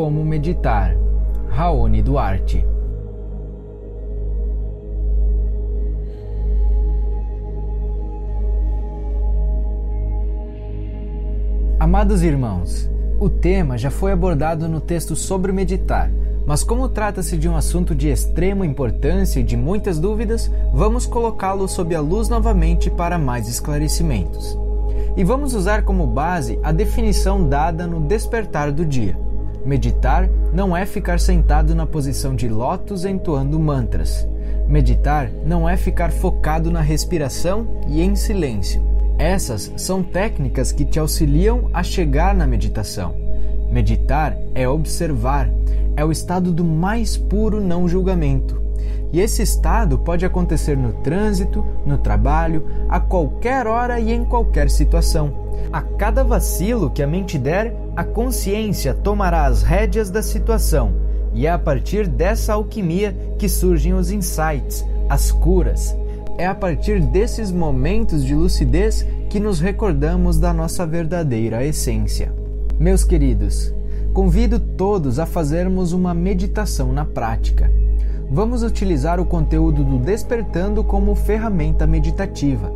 Como meditar. Raoni Duarte. Amados irmãos, o tema já foi abordado no texto sobre meditar, mas como trata-se de um assunto de extrema importância e de muitas dúvidas, vamos colocá-lo sob a luz novamente para mais esclarecimentos. E vamos usar como base a definição dada no Despertar do Dia. Meditar não é ficar sentado na posição de lótus entoando mantras. Meditar não é ficar focado na respiração e em silêncio. Essas são técnicas que te auxiliam a chegar na meditação. Meditar é observar, é o estado do mais puro não julgamento. E esse estado pode acontecer no trânsito, no trabalho, a qualquer hora e em qualquer situação. A cada vacilo que a mente der, a consciência tomará as rédeas da situação, e é a partir dessa alquimia que surgem os insights, as curas. É a partir desses momentos de lucidez que nos recordamos da nossa verdadeira essência. Meus queridos, convido todos a fazermos uma meditação na prática. Vamos utilizar o conteúdo do Despertando como ferramenta meditativa.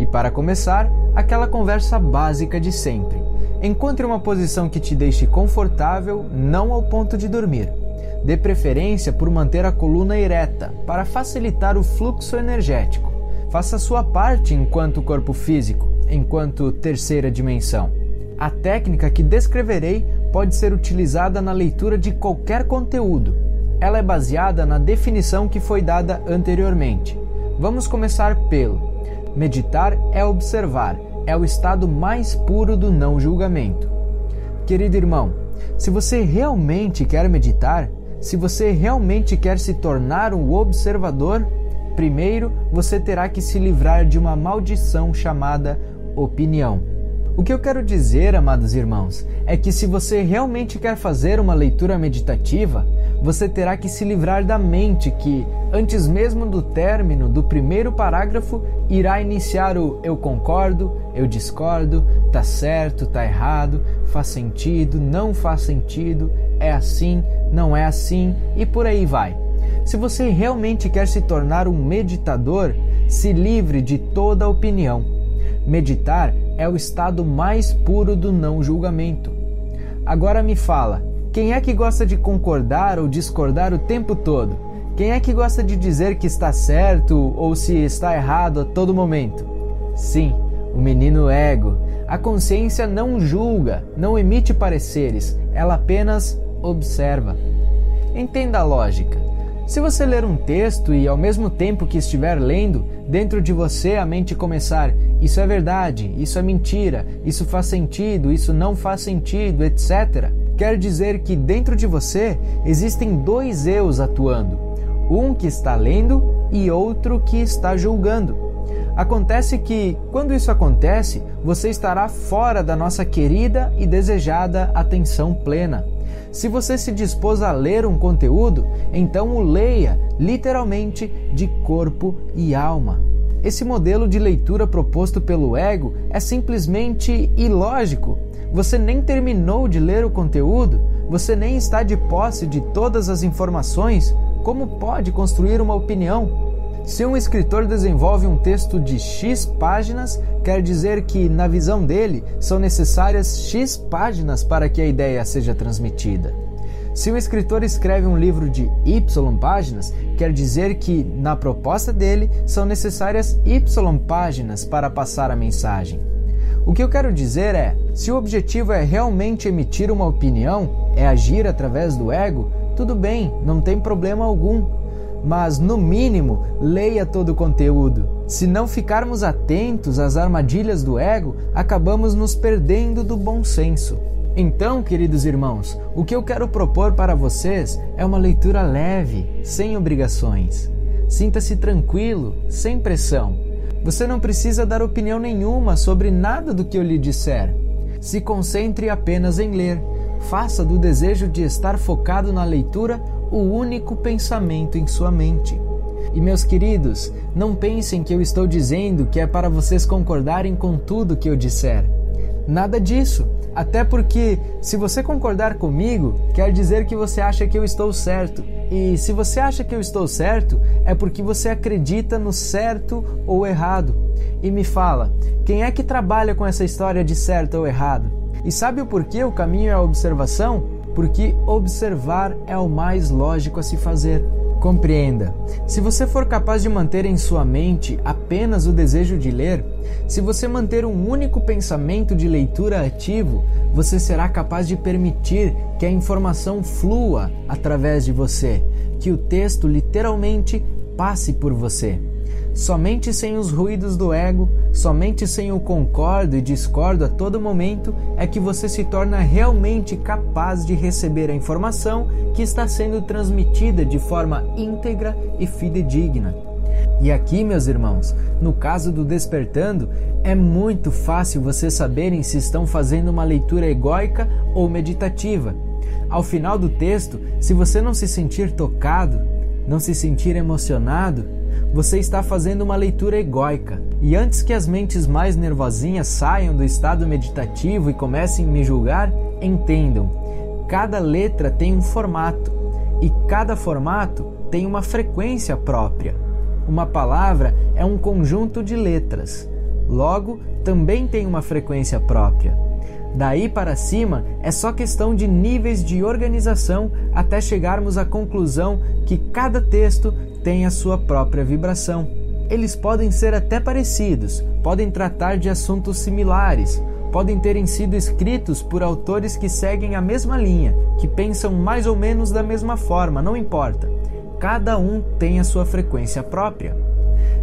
E para começar, aquela conversa básica de sempre. Encontre uma posição que te deixe confortável, não ao ponto de dormir. Dê preferência por manter a coluna ereta para facilitar o fluxo energético. Faça sua parte enquanto corpo físico, enquanto terceira dimensão. A técnica que descreverei pode ser utilizada na leitura de qualquer conteúdo. Ela é baseada na definição que foi dada anteriormente. Vamos começar pelo: meditar é observar, é o estado mais puro do não julgamento. Querido irmão, se você realmente quer meditar, se você realmente quer se tornar um observador, primeiro você terá que se livrar de uma maldição chamada opinião. O que eu quero dizer, amados irmãos, é que se você realmente quer fazer uma leitura meditativa, você terá que se livrar da mente que, antes mesmo do término do primeiro parágrafo, irá iniciar o eu concordo, eu discordo, tá certo, tá errado, faz sentido, não faz sentido, é assim, não é assim e por aí vai. Se você realmente quer se tornar um meditador, se livre de toda opinião Meditar é o estado mais puro do não julgamento. Agora me fala, quem é que gosta de concordar ou discordar o tempo todo? Quem é que gosta de dizer que está certo ou se está errado a todo momento? Sim, o menino ego. A consciência não julga, não emite pareceres, ela apenas observa. Entenda a lógica. Se você ler um texto e ao mesmo tempo que estiver lendo, dentro de você a mente começar: isso é verdade, isso é mentira, isso faz sentido, isso não faz sentido, etc., quer dizer que dentro de você existem dois eus atuando: um que está lendo e outro que está julgando. Acontece que, quando isso acontece, você estará fora da nossa querida e desejada atenção plena. Se você se dispôs a ler um conteúdo, então o leia literalmente de corpo e alma. Esse modelo de leitura proposto pelo ego é simplesmente ilógico. Você nem terminou de ler o conteúdo, você nem está de posse de todas as informações. Como pode construir uma opinião? Se um escritor desenvolve um texto de X páginas, quer dizer que, na visão dele, são necessárias X páginas para que a ideia seja transmitida. Se um escritor escreve um livro de Y páginas, quer dizer que, na proposta dele, são necessárias Y páginas para passar a mensagem. O que eu quero dizer é: se o objetivo é realmente emitir uma opinião, é agir através do ego, tudo bem, não tem problema algum mas no mínimo leia todo o conteúdo. Se não ficarmos atentos às armadilhas do ego, acabamos nos perdendo do bom senso. Então, queridos irmãos, o que eu quero propor para vocês é uma leitura leve, sem obrigações. Sinta-se tranquilo, sem pressão. Você não precisa dar opinião nenhuma sobre nada do que eu lhe disser. Se concentre apenas em ler. Faça do desejo de estar focado na leitura o único pensamento em sua mente. E meus queridos, não pensem que eu estou dizendo que é para vocês concordarem com tudo que eu disser. Nada disso. Até porque, se você concordar comigo, quer dizer que você acha que eu estou certo. E se você acha que eu estou certo, é porque você acredita no certo ou errado. E me fala, quem é que trabalha com essa história de certo ou errado? E sabe o porquê o caminho é a observação? Porque observar é o mais lógico a se fazer. Compreenda: se você for capaz de manter em sua mente apenas o desejo de ler, se você manter um único pensamento de leitura ativo, você será capaz de permitir que a informação flua através de você, que o texto literalmente passe por você. Somente sem os ruídos do ego, somente sem o concordo e discordo a todo momento é que você se torna realmente capaz de receber a informação que está sendo transmitida de forma íntegra e fidedigna. E aqui, meus irmãos, no caso do despertando, é muito fácil vocês saberem se estão fazendo uma leitura egóica ou meditativa. Ao final do texto, se você não se sentir tocado, não se sentir emocionado, você está fazendo uma leitura egóica. E antes que as mentes mais nervosinhas saiam do estado meditativo e comecem a me julgar, entendam: cada letra tem um formato e cada formato tem uma frequência própria. Uma palavra é um conjunto de letras, logo, também tem uma frequência própria. Daí para cima é só questão de níveis de organização até chegarmos à conclusão que cada texto tem a sua própria vibração. Eles podem ser até parecidos, podem tratar de assuntos similares, podem terem sido escritos por autores que seguem a mesma linha, que pensam mais ou menos da mesma forma, não importa. Cada um tem a sua frequência própria.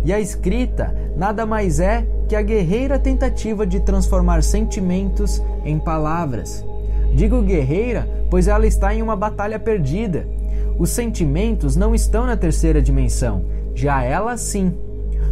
E a escrita nada mais é que a guerreira tentativa de transformar sentimentos em palavras. Digo guerreira, pois ela está em uma batalha perdida os sentimentos não estão na terceira dimensão, já ela sim.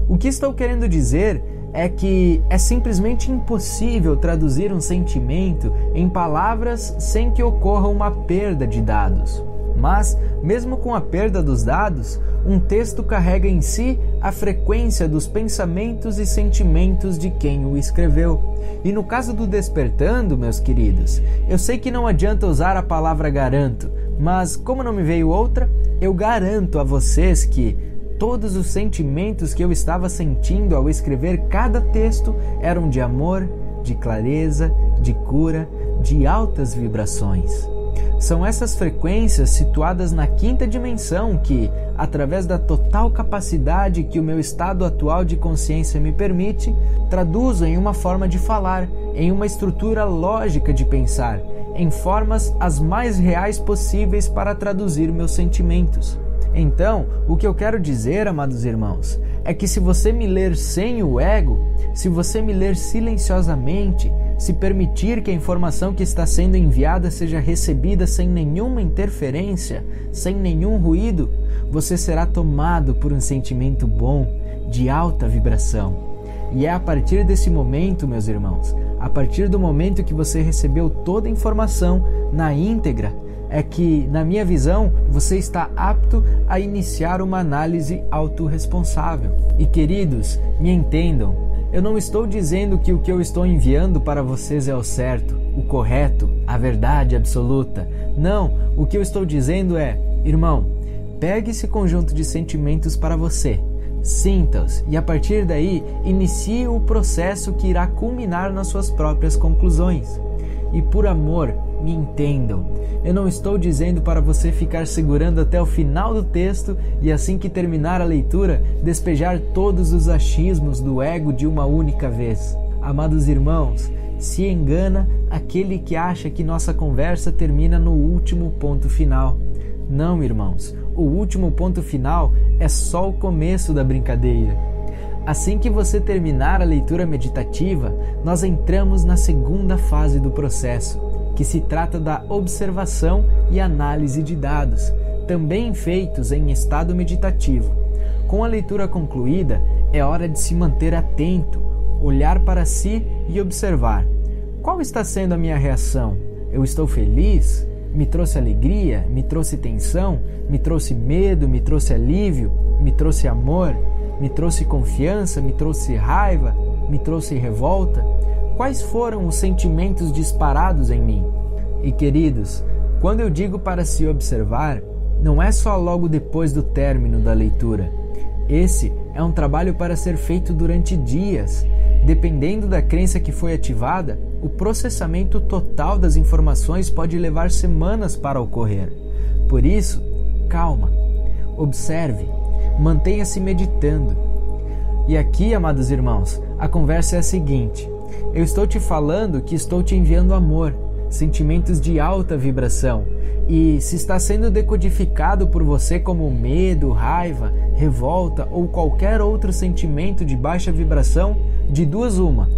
O que estou querendo dizer é que é simplesmente impossível traduzir um sentimento em palavras sem que ocorra uma perda de dados. Mas, mesmo com a perda dos dados, um texto carrega em si a frequência dos pensamentos e sentimentos de quem o escreveu. E no caso do despertando, meus queridos, eu sei que não adianta usar a palavra garanto, mas como não me veio outra, eu garanto a vocês que todos os sentimentos que eu estava sentindo ao escrever cada texto eram de amor, de clareza, de cura, de altas vibrações. São essas frequências situadas na quinta dimensão que, através da total capacidade que o meu estado atual de consciência me permite, traduzo em uma forma de falar, em uma estrutura lógica de pensar, em formas as mais reais possíveis para traduzir meus sentimentos. Então, o que eu quero dizer, amados irmãos, é que se você me ler sem o ego, se você me ler silenciosamente, se permitir que a informação que está sendo enviada seja recebida sem nenhuma interferência, sem nenhum ruído, você será tomado por um sentimento bom, de alta vibração. E é a partir desse momento, meus irmãos, a partir do momento que você recebeu toda a informação na íntegra, é que, na minha visão, você está apto a iniciar uma análise autorresponsável. E queridos, me entendam, eu não estou dizendo que o que eu estou enviando para vocês é o certo, o correto, a verdade absoluta. Não, o que eu estou dizendo é, irmão, pegue esse conjunto de sentimentos para você sinta-os e a partir daí inicie o processo que irá culminar nas suas próprias conclusões. E por amor, me entendam. Eu não estou dizendo para você ficar segurando até o final do texto e assim que terminar a leitura, despejar todos os achismos do ego de uma única vez. Amados irmãos, se engana aquele que acha que nossa conversa termina no último ponto final. Não, irmãos, o último ponto final é só o começo da brincadeira. Assim que você terminar a leitura meditativa, nós entramos na segunda fase do processo, que se trata da observação e análise de dados, também feitos em estado meditativo. Com a leitura concluída, é hora de se manter atento, olhar para si e observar: qual está sendo a minha reação? Eu estou feliz? me trouxe alegria, me trouxe tensão, me trouxe medo, me trouxe alívio, me trouxe amor, me trouxe confiança, me trouxe raiva, me trouxe revolta. Quais foram os sentimentos disparados em mim. E queridos, quando eu digo para se observar, não é só logo depois do término da leitura. Esse é um trabalho para ser feito durante dias. Dependendo da crença que foi ativada, o processamento total das informações pode levar semanas para ocorrer. Por isso, calma, observe, mantenha-se meditando. E aqui, amados irmãos, a conversa é a seguinte: eu estou te falando que estou te enviando amor, sentimentos de alta vibração. E se está sendo decodificado por você como medo, raiva, revolta ou qualquer outro sentimento de baixa vibração, de duas uma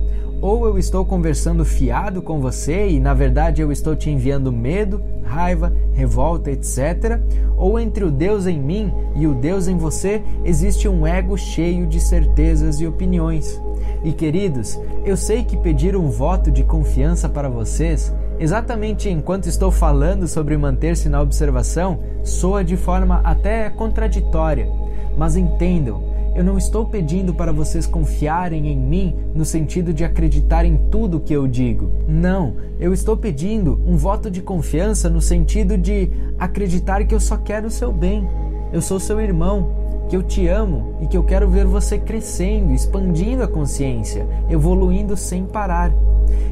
ou eu estou conversando fiado com você e na verdade eu estou te enviando medo, raiva, revolta, etc. Ou entre o Deus em mim e o Deus em você existe um ego cheio de certezas e opiniões. E queridos, eu sei que pedir um voto de confiança para vocês, exatamente enquanto estou falando sobre manter-se na observação, soa de forma até contraditória. Mas entendam, eu não estou pedindo para vocês confiarem em mim no sentido de acreditar em tudo que eu digo. Não, eu estou pedindo um voto de confiança no sentido de acreditar que eu só quero o seu bem. Eu sou seu irmão, que eu te amo e que eu quero ver você crescendo, expandindo a consciência, evoluindo sem parar.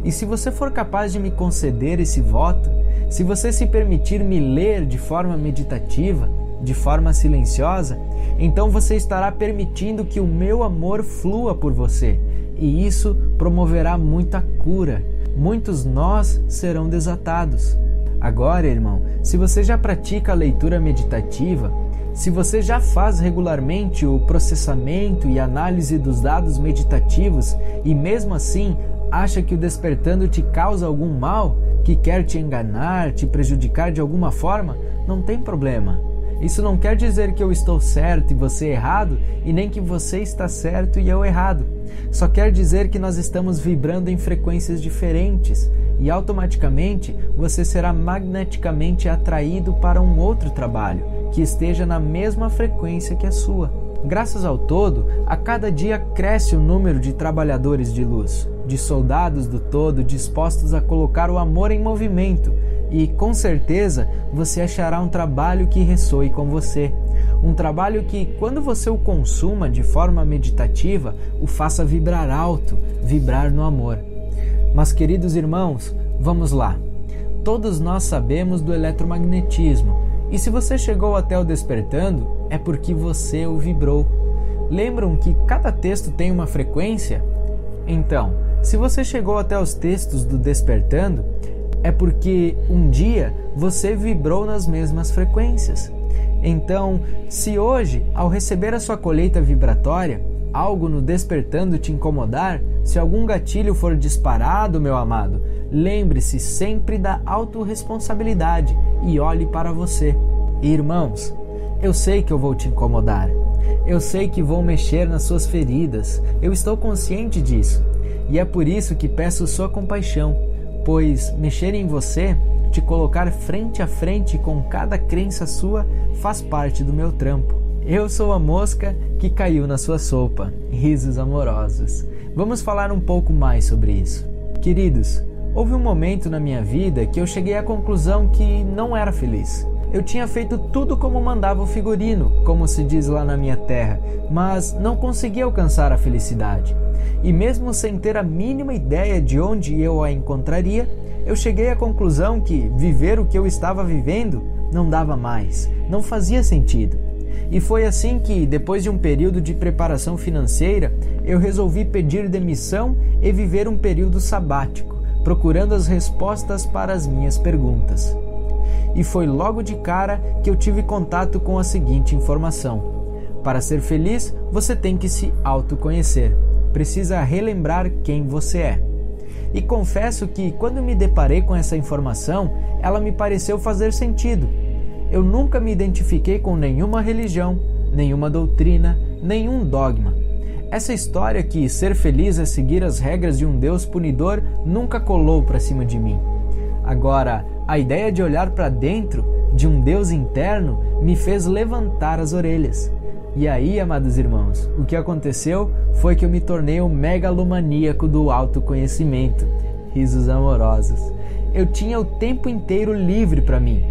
E se você for capaz de me conceder esse voto, se você se permitir me ler de forma meditativa, de forma silenciosa, então você estará permitindo que o meu amor flua por você, e isso promoverá muita cura. Muitos nós serão desatados. Agora, irmão, se você já pratica a leitura meditativa, se você já faz regularmente o processamento e análise dos dados meditativos e mesmo assim acha que o despertando te causa algum mal, que quer te enganar, te prejudicar de alguma forma, não tem problema. Isso não quer dizer que eu estou certo e você errado, e nem que você está certo e eu errado. Só quer dizer que nós estamos vibrando em frequências diferentes e automaticamente você será magneticamente atraído para um outro trabalho que esteja na mesma frequência que a sua. Graças ao todo, a cada dia cresce o número de trabalhadores de luz, de soldados do todo dispostos a colocar o amor em movimento e com certeza você achará um trabalho que ressoe com você. Um trabalho que, quando você o consuma de forma meditativa, o faça vibrar alto, vibrar no amor. Mas, queridos irmãos, vamos lá. Todos nós sabemos do eletromagnetismo, e se você chegou até o despertando, é porque você o vibrou. Lembram que cada texto tem uma frequência? Então, se você chegou até os textos do despertando, é porque um dia você vibrou nas mesmas frequências. Então, se hoje, ao receber a sua colheita vibratória, algo no despertando te incomodar, se algum gatilho for disparado, meu amado, lembre-se sempre da autorresponsabilidade e olhe para você. Irmãos, eu sei que eu vou te incomodar. Eu sei que vou mexer nas suas feridas. Eu estou consciente disso. E é por isso que peço sua compaixão pois mexer em você, te colocar frente a frente com cada crença sua, faz parte do meu trampo. Eu sou a mosca que caiu na sua sopa. Risos amorosos. Vamos falar um pouco mais sobre isso. Queridos, houve um momento na minha vida que eu cheguei à conclusão que não era feliz. Eu tinha feito tudo como mandava o figurino, como se diz lá na minha terra, mas não conseguia alcançar a felicidade e mesmo sem ter a mínima ideia de onde eu a encontraria, eu cheguei à conclusão que viver o que eu estava vivendo não dava mais, não fazia sentido. E foi assim que, depois de um período de preparação financeira, eu resolvi pedir demissão e viver um período sabático, procurando as respostas para as minhas perguntas. E foi logo de cara que eu tive contato com a seguinte informação: para ser feliz, você tem que se autoconhecer precisa relembrar quem você é. E confesso que, quando me deparei com essa informação, ela me pareceu fazer sentido. Eu nunca me identifiquei com nenhuma religião, nenhuma doutrina, nenhum dogma. Essa história que ser feliz é seguir as regras de um Deus punidor nunca colou para cima de mim. Agora, a ideia de olhar para dentro de um Deus interno me fez levantar as orelhas. E aí, amados irmãos, o que aconteceu foi que eu me tornei o megalomaníaco do autoconhecimento. Risos amorosos. Eu tinha o tempo inteiro livre para mim.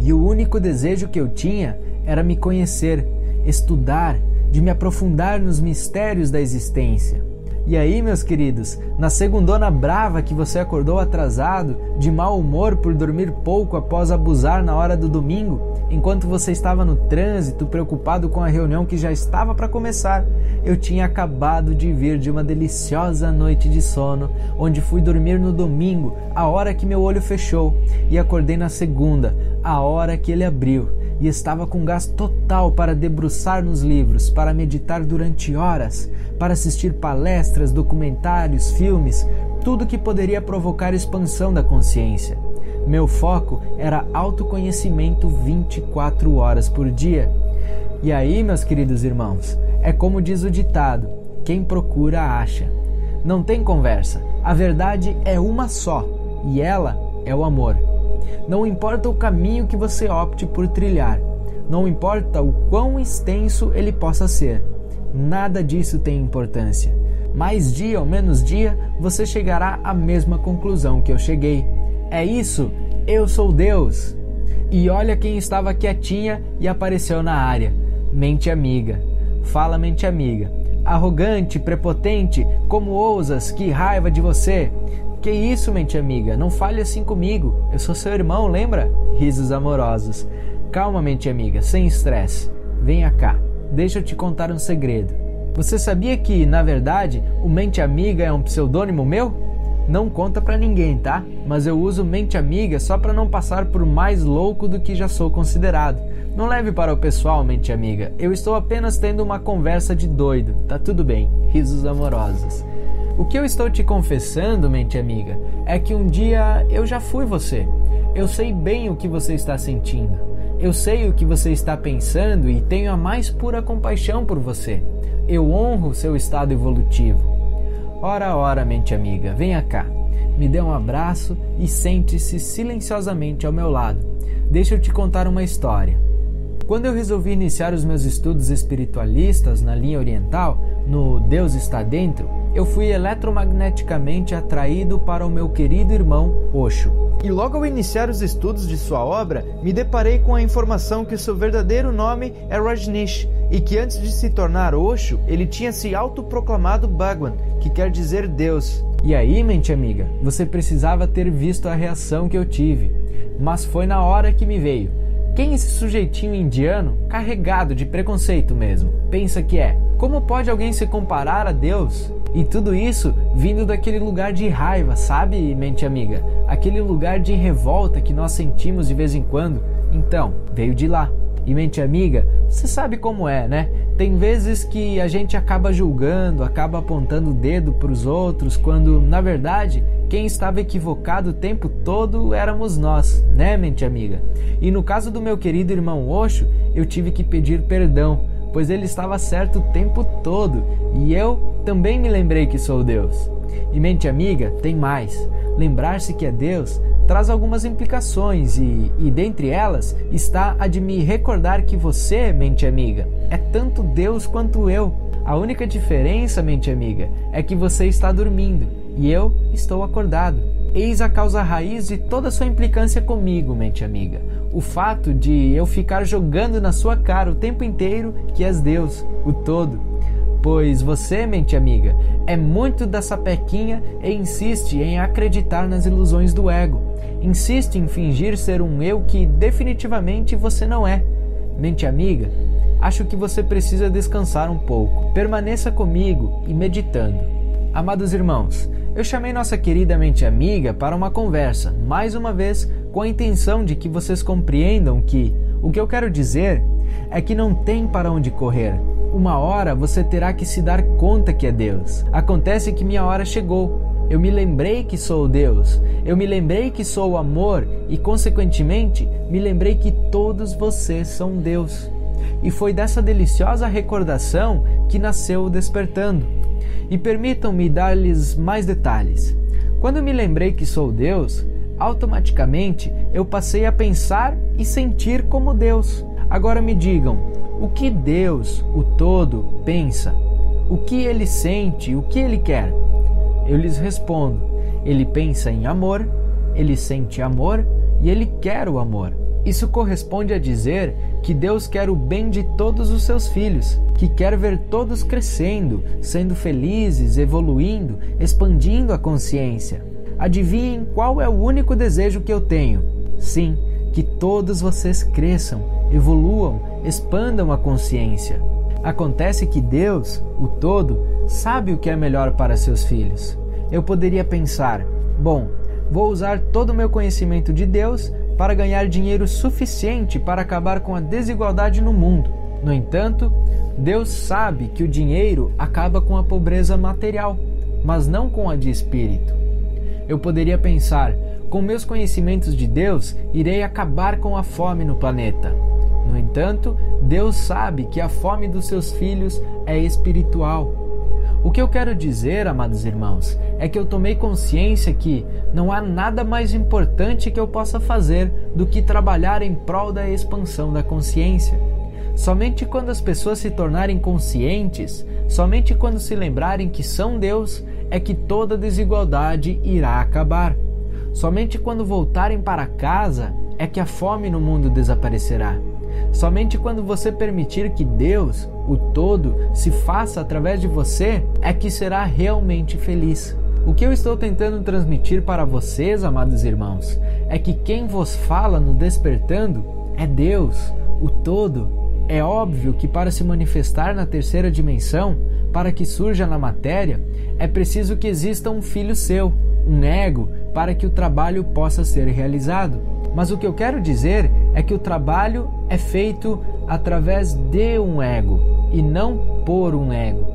E o único desejo que eu tinha era me conhecer, estudar, de me aprofundar nos mistérios da existência. E aí, meus queridos, na segundona brava que você acordou atrasado, de mau humor por dormir pouco após abusar na hora do domingo, enquanto você estava no trânsito preocupado com a reunião que já estava para começar, eu tinha acabado de vir de uma deliciosa noite de sono, onde fui dormir no domingo, a hora que meu olho fechou, e acordei na segunda, a hora que ele abriu e estava com gás total para debruçar nos livros, para meditar durante horas, para assistir palestras, documentários, filmes, tudo que poderia provocar expansão da consciência. Meu foco era autoconhecimento 24 horas por dia. E aí, meus queridos irmãos, é como diz o ditado: quem procura acha. Não tem conversa. A verdade é uma só, e ela é o amor. Não importa o caminho que você opte por trilhar, não importa o quão extenso ele possa ser, nada disso tem importância. Mais dia ou menos dia, você chegará à mesma conclusão que eu cheguei. É isso, eu sou Deus. E olha quem estava quietinha e apareceu na área. Mente amiga. Fala, mente amiga. Arrogante, prepotente, como ousas, que raiva de você. Que isso, mente amiga? Não fale assim comigo. Eu sou seu irmão, lembra? Risos amorosos. Calma, mente amiga, sem estresse. Venha cá. Deixa eu te contar um segredo. Você sabia que, na verdade, o Mente Amiga é um pseudônimo meu? Não conta para ninguém, tá? Mas eu uso Mente Amiga só para não passar por mais louco do que já sou considerado. Não leve para o pessoal, Mente Amiga. Eu estou apenas tendo uma conversa de doido. Tá tudo bem. Risos amorosos. O que eu estou te confessando, mente amiga, é que um dia eu já fui você. Eu sei bem o que você está sentindo. Eu sei o que você está pensando e tenho a mais pura compaixão por você. Eu honro seu estado evolutivo. Ora, ora, mente amiga, venha cá. Me dê um abraço e sente-se silenciosamente ao meu lado. Deixa eu te contar uma história. Quando eu resolvi iniciar os meus estudos espiritualistas na linha oriental, no Deus está dentro, eu fui eletromagneticamente atraído para o meu querido irmão Osho. E logo ao iniciar os estudos de sua obra, me deparei com a informação que seu verdadeiro nome é Rajneesh e que antes de se tornar Osho, ele tinha se autoproclamado Bhagwan, que quer dizer Deus. E aí, mente amiga, você precisava ter visto a reação que eu tive. Mas foi na hora que me veio. Quem esse sujeitinho indiano, carregado de preconceito mesmo, pensa que é? Como pode alguém se comparar a Deus? E tudo isso vindo daquele lugar de raiva, sabe, mente amiga? Aquele lugar de revolta que nós sentimos de vez em quando. Então, veio de lá. E mente amiga, você sabe como é, né? Tem vezes que a gente acaba julgando, acaba apontando o dedo para os outros, quando na verdade quem estava equivocado o tempo todo éramos nós, né, mente amiga? E no caso do meu querido irmão Osho, eu tive que pedir perdão pois ele estava certo o tempo todo, e eu também me lembrei que sou Deus. E mente amiga, tem mais. Lembrar-se que é Deus traz algumas implicações e, e dentre elas está a de me recordar que você, mente amiga, é tanto Deus quanto eu. A única diferença, mente amiga, é que você está dormindo e eu estou acordado. Eis a causa raiz de toda sua implicância comigo, mente amiga o fato de eu ficar jogando na sua cara o tempo inteiro que és Deus, o todo. Pois você, mente amiga, é muito da sapequinha e insiste em acreditar nas ilusões do ego. Insiste em fingir ser um eu que definitivamente você não é. Mente amiga, acho que você precisa descansar um pouco. Permaneça comigo e meditando. Amados irmãos, eu chamei nossa querida mente amiga para uma conversa, mais uma vez com a intenção de que vocês compreendam que o que eu quero dizer é que não tem para onde correr. Uma hora você terá que se dar conta que é Deus. Acontece que minha hora chegou. Eu me lembrei que sou Deus. Eu me lembrei que sou o amor e, consequentemente, me lembrei que todos vocês são Deus. E foi dessa deliciosa recordação que nasceu o Despertando. E permitam-me dar-lhes mais detalhes. Quando me lembrei que sou Deus, automaticamente eu passei a pensar e sentir como Deus. Agora me digam, O que Deus, o Todo, pensa? O que ele sente? O que ele quer? Eu lhes respondo: ele pensa em amor, ele sente amor e ele quer o amor. Isso corresponde a dizer que Deus quer o bem de todos os seus filhos, que quer ver todos crescendo, sendo felizes, evoluindo, expandindo a consciência. Adivinhem qual é o único desejo que eu tenho? Sim, que todos vocês cresçam, evoluam, expandam a consciência. Acontece que Deus, o Todo, sabe o que é melhor para seus filhos. Eu poderia pensar: bom, vou usar todo o meu conhecimento de Deus para ganhar dinheiro suficiente para acabar com a desigualdade no mundo. No entanto, Deus sabe que o dinheiro acaba com a pobreza material, mas não com a de espírito. Eu poderia pensar: com meus conhecimentos de Deus, irei acabar com a fome no planeta. No entanto, Deus sabe que a fome dos seus filhos é espiritual. O que eu quero dizer, amados irmãos, é que eu tomei consciência que não há nada mais importante que eu possa fazer do que trabalhar em prol da expansão da consciência. Somente quando as pessoas se tornarem conscientes, somente quando se lembrarem que são Deus, é que toda desigualdade irá acabar. Somente quando voltarem para casa é que a fome no mundo desaparecerá. Somente quando você permitir que Deus, o todo, se faça através de você, é que será realmente feliz. O que eu estou tentando transmitir para vocês, amados irmãos, é que quem vos fala no despertando é Deus, o todo. É óbvio que para se manifestar na terceira dimensão, para que surja na matéria, é preciso que exista um filho seu, um ego, para que o trabalho possa ser realizado. Mas o que eu quero dizer é que o trabalho é feito através de um ego e não por um ego.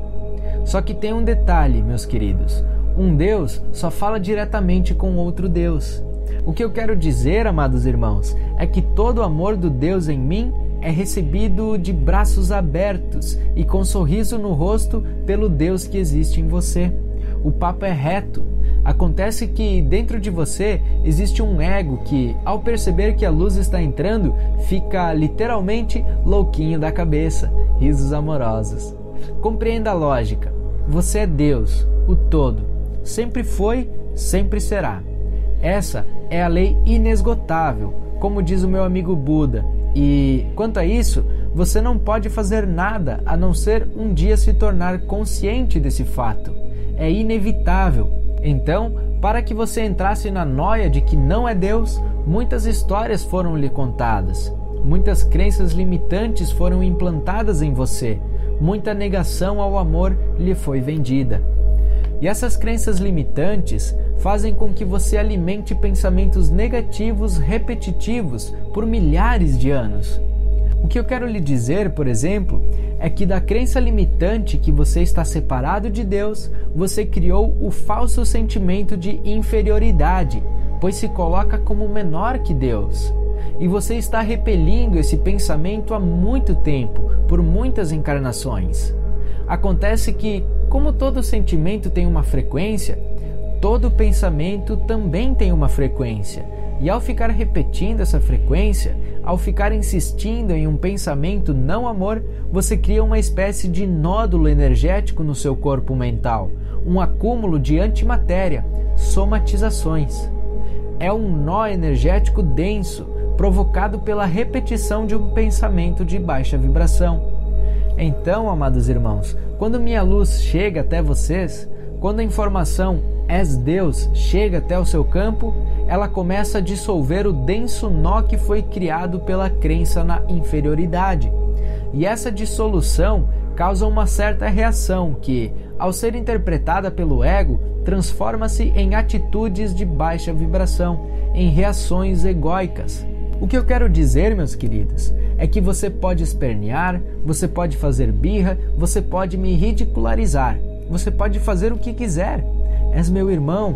Só que tem um detalhe, meus queridos: um Deus só fala diretamente com outro Deus. O que eu quero dizer, amados irmãos, é que todo o amor do Deus em mim é recebido de braços abertos e com sorriso no rosto pelo Deus que existe em você. O papo é reto, Acontece que dentro de você existe um ego que, ao perceber que a luz está entrando, fica literalmente louquinho da cabeça, risos amorosos. Compreenda a lógica. Você é Deus, o todo. Sempre foi, sempre será. Essa é a lei inesgotável, como diz o meu amigo Buda. E quanto a isso, você não pode fazer nada a não ser um dia se tornar consciente desse fato. É inevitável então, para que você entrasse na noia de que não é Deus, muitas histórias foram lhe contadas, muitas crenças limitantes foram implantadas em você, muita negação ao amor lhe foi vendida. E essas crenças limitantes fazem com que você alimente pensamentos negativos repetitivos por milhares de anos. O que eu quero lhe dizer, por exemplo, é que da crença limitante que você está separado de Deus, você criou o falso sentimento de inferioridade, pois se coloca como menor que Deus. E você está repelindo esse pensamento há muito tempo, por muitas encarnações. Acontece que, como todo sentimento tem uma frequência, todo pensamento também tem uma frequência. E ao ficar repetindo essa frequência, ao ficar insistindo em um pensamento não amor, você cria uma espécie de nódulo energético no seu corpo mental, um acúmulo de antimatéria, somatizações. É um nó energético denso, provocado pela repetição de um pensamento de baixa vibração. Então, amados irmãos, quando minha luz chega até vocês, quando a informação és Deus chega até o seu campo, ela começa a dissolver o denso nó que foi criado pela crença na inferioridade. E essa dissolução causa uma certa reação que, ao ser interpretada pelo ego, transforma-se em atitudes de baixa vibração, em reações egóicas. O que eu quero dizer, meus queridos, é que você pode espernear, você pode fazer birra, você pode me ridicularizar, você pode fazer o que quiser. És meu irmão,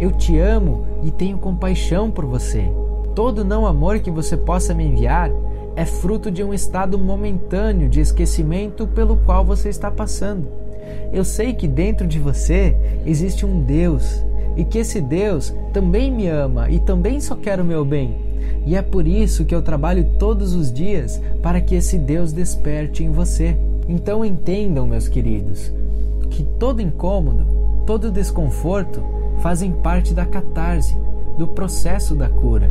eu te amo e tenho compaixão por você. Todo não amor que você possa me enviar é fruto de um estado momentâneo de esquecimento pelo qual você está passando. Eu sei que dentro de você existe um Deus e que esse Deus também me ama e também só quer o meu bem. E é por isso que eu trabalho todos os dias para que esse Deus desperte em você. Então entendam, meus queridos, que todo incômodo, todo desconforto fazem parte da catarse, do processo da cura.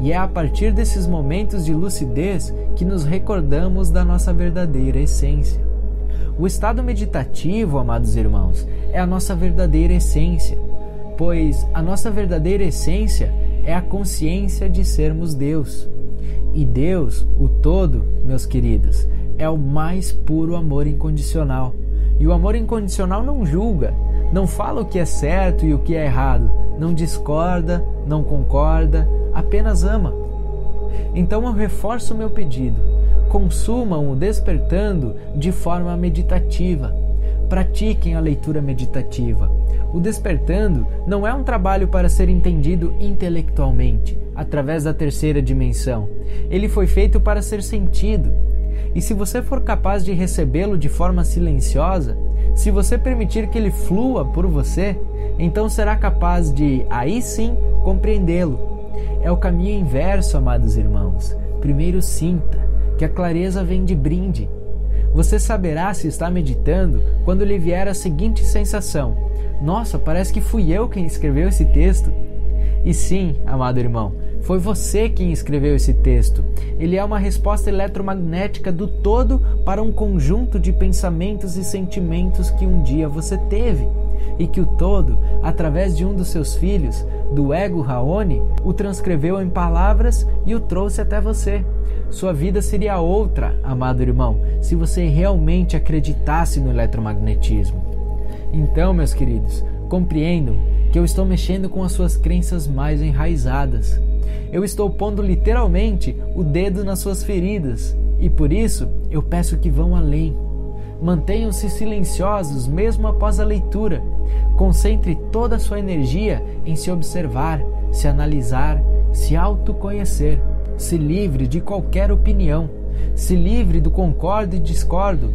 E é a partir desses momentos de lucidez que nos recordamos da nossa verdadeira essência. O estado meditativo, amados irmãos, é a nossa verdadeira essência, pois a nossa verdadeira essência é a consciência de sermos Deus. E Deus, o todo, meus queridos, é o mais puro amor incondicional. E o amor incondicional não julga, não fala o que é certo e o que é errado, não discorda, não concorda, apenas ama. Então eu reforço o meu pedido: consumam o despertando de forma meditativa. Pratiquem a leitura meditativa. O despertando não é um trabalho para ser entendido intelectualmente, através da terceira dimensão. Ele foi feito para ser sentido. E se você for capaz de recebê-lo de forma silenciosa, se você permitir que ele flua por você, então será capaz de, aí sim, compreendê-lo. É o caminho inverso, amados irmãos. Primeiro sinta que a clareza vem de brinde. Você saberá se está meditando quando lhe vier a seguinte sensação: Nossa, parece que fui eu quem escreveu esse texto. E sim, amado irmão, foi você quem escreveu esse texto. Ele é uma resposta eletromagnética do todo para um conjunto de pensamentos e sentimentos que um dia você teve. E que o todo, através de um dos seus filhos, do ego Raoni, o transcreveu em palavras e o trouxe até você. Sua vida seria outra, amado irmão, se você realmente acreditasse no eletromagnetismo. Então, meus queridos, compreendam que eu estou mexendo com as suas crenças mais enraizadas eu estou pondo literalmente o dedo nas suas feridas e por isso eu peço que vão além. Mantenham-se silenciosos mesmo após a leitura. Concentre toda a sua energia em se observar, se analisar, se autoconhecer. Se livre de qualquer opinião. Se livre do concordo e discordo.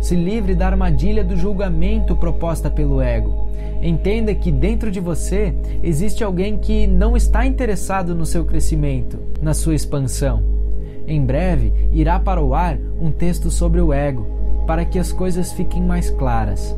Se livre da armadilha do julgamento proposta pelo ego Entenda que dentro de você existe alguém que não está interessado no seu crescimento, na sua expansão. Em breve irá para o ar um texto sobre o ego, para que as coisas fiquem mais claras.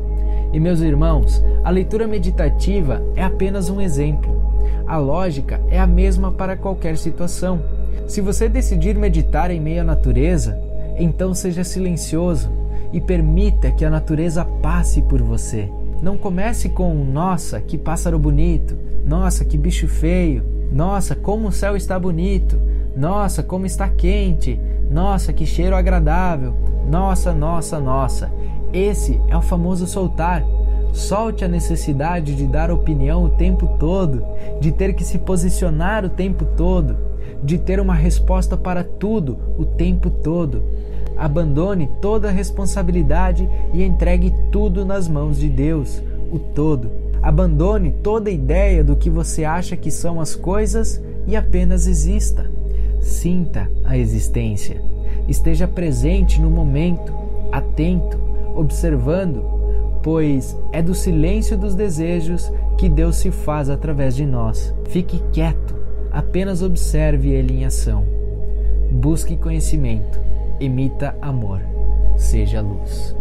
E meus irmãos, a leitura meditativa é apenas um exemplo. A lógica é a mesma para qualquer situação. Se você decidir meditar em meio à natureza, então seja silencioso e permita que a natureza passe por você. Não comece com nossa, que pássaro bonito, nossa, que bicho feio, nossa, como o céu está bonito, nossa, como está quente, nossa, que cheiro agradável, nossa, nossa, nossa. Esse é o famoso soltar. Solte a necessidade de dar opinião o tempo todo, de ter que se posicionar o tempo todo, de ter uma resposta para tudo o tempo todo. Abandone toda a responsabilidade e entregue tudo nas mãos de Deus, o todo. Abandone toda ideia do que você acha que são as coisas e apenas exista. Sinta a existência. Esteja presente no momento, atento, observando, pois é do silêncio dos desejos que Deus se faz através de nós. Fique quieto, apenas observe Ele em ação. Busque conhecimento emita amor, seja luz.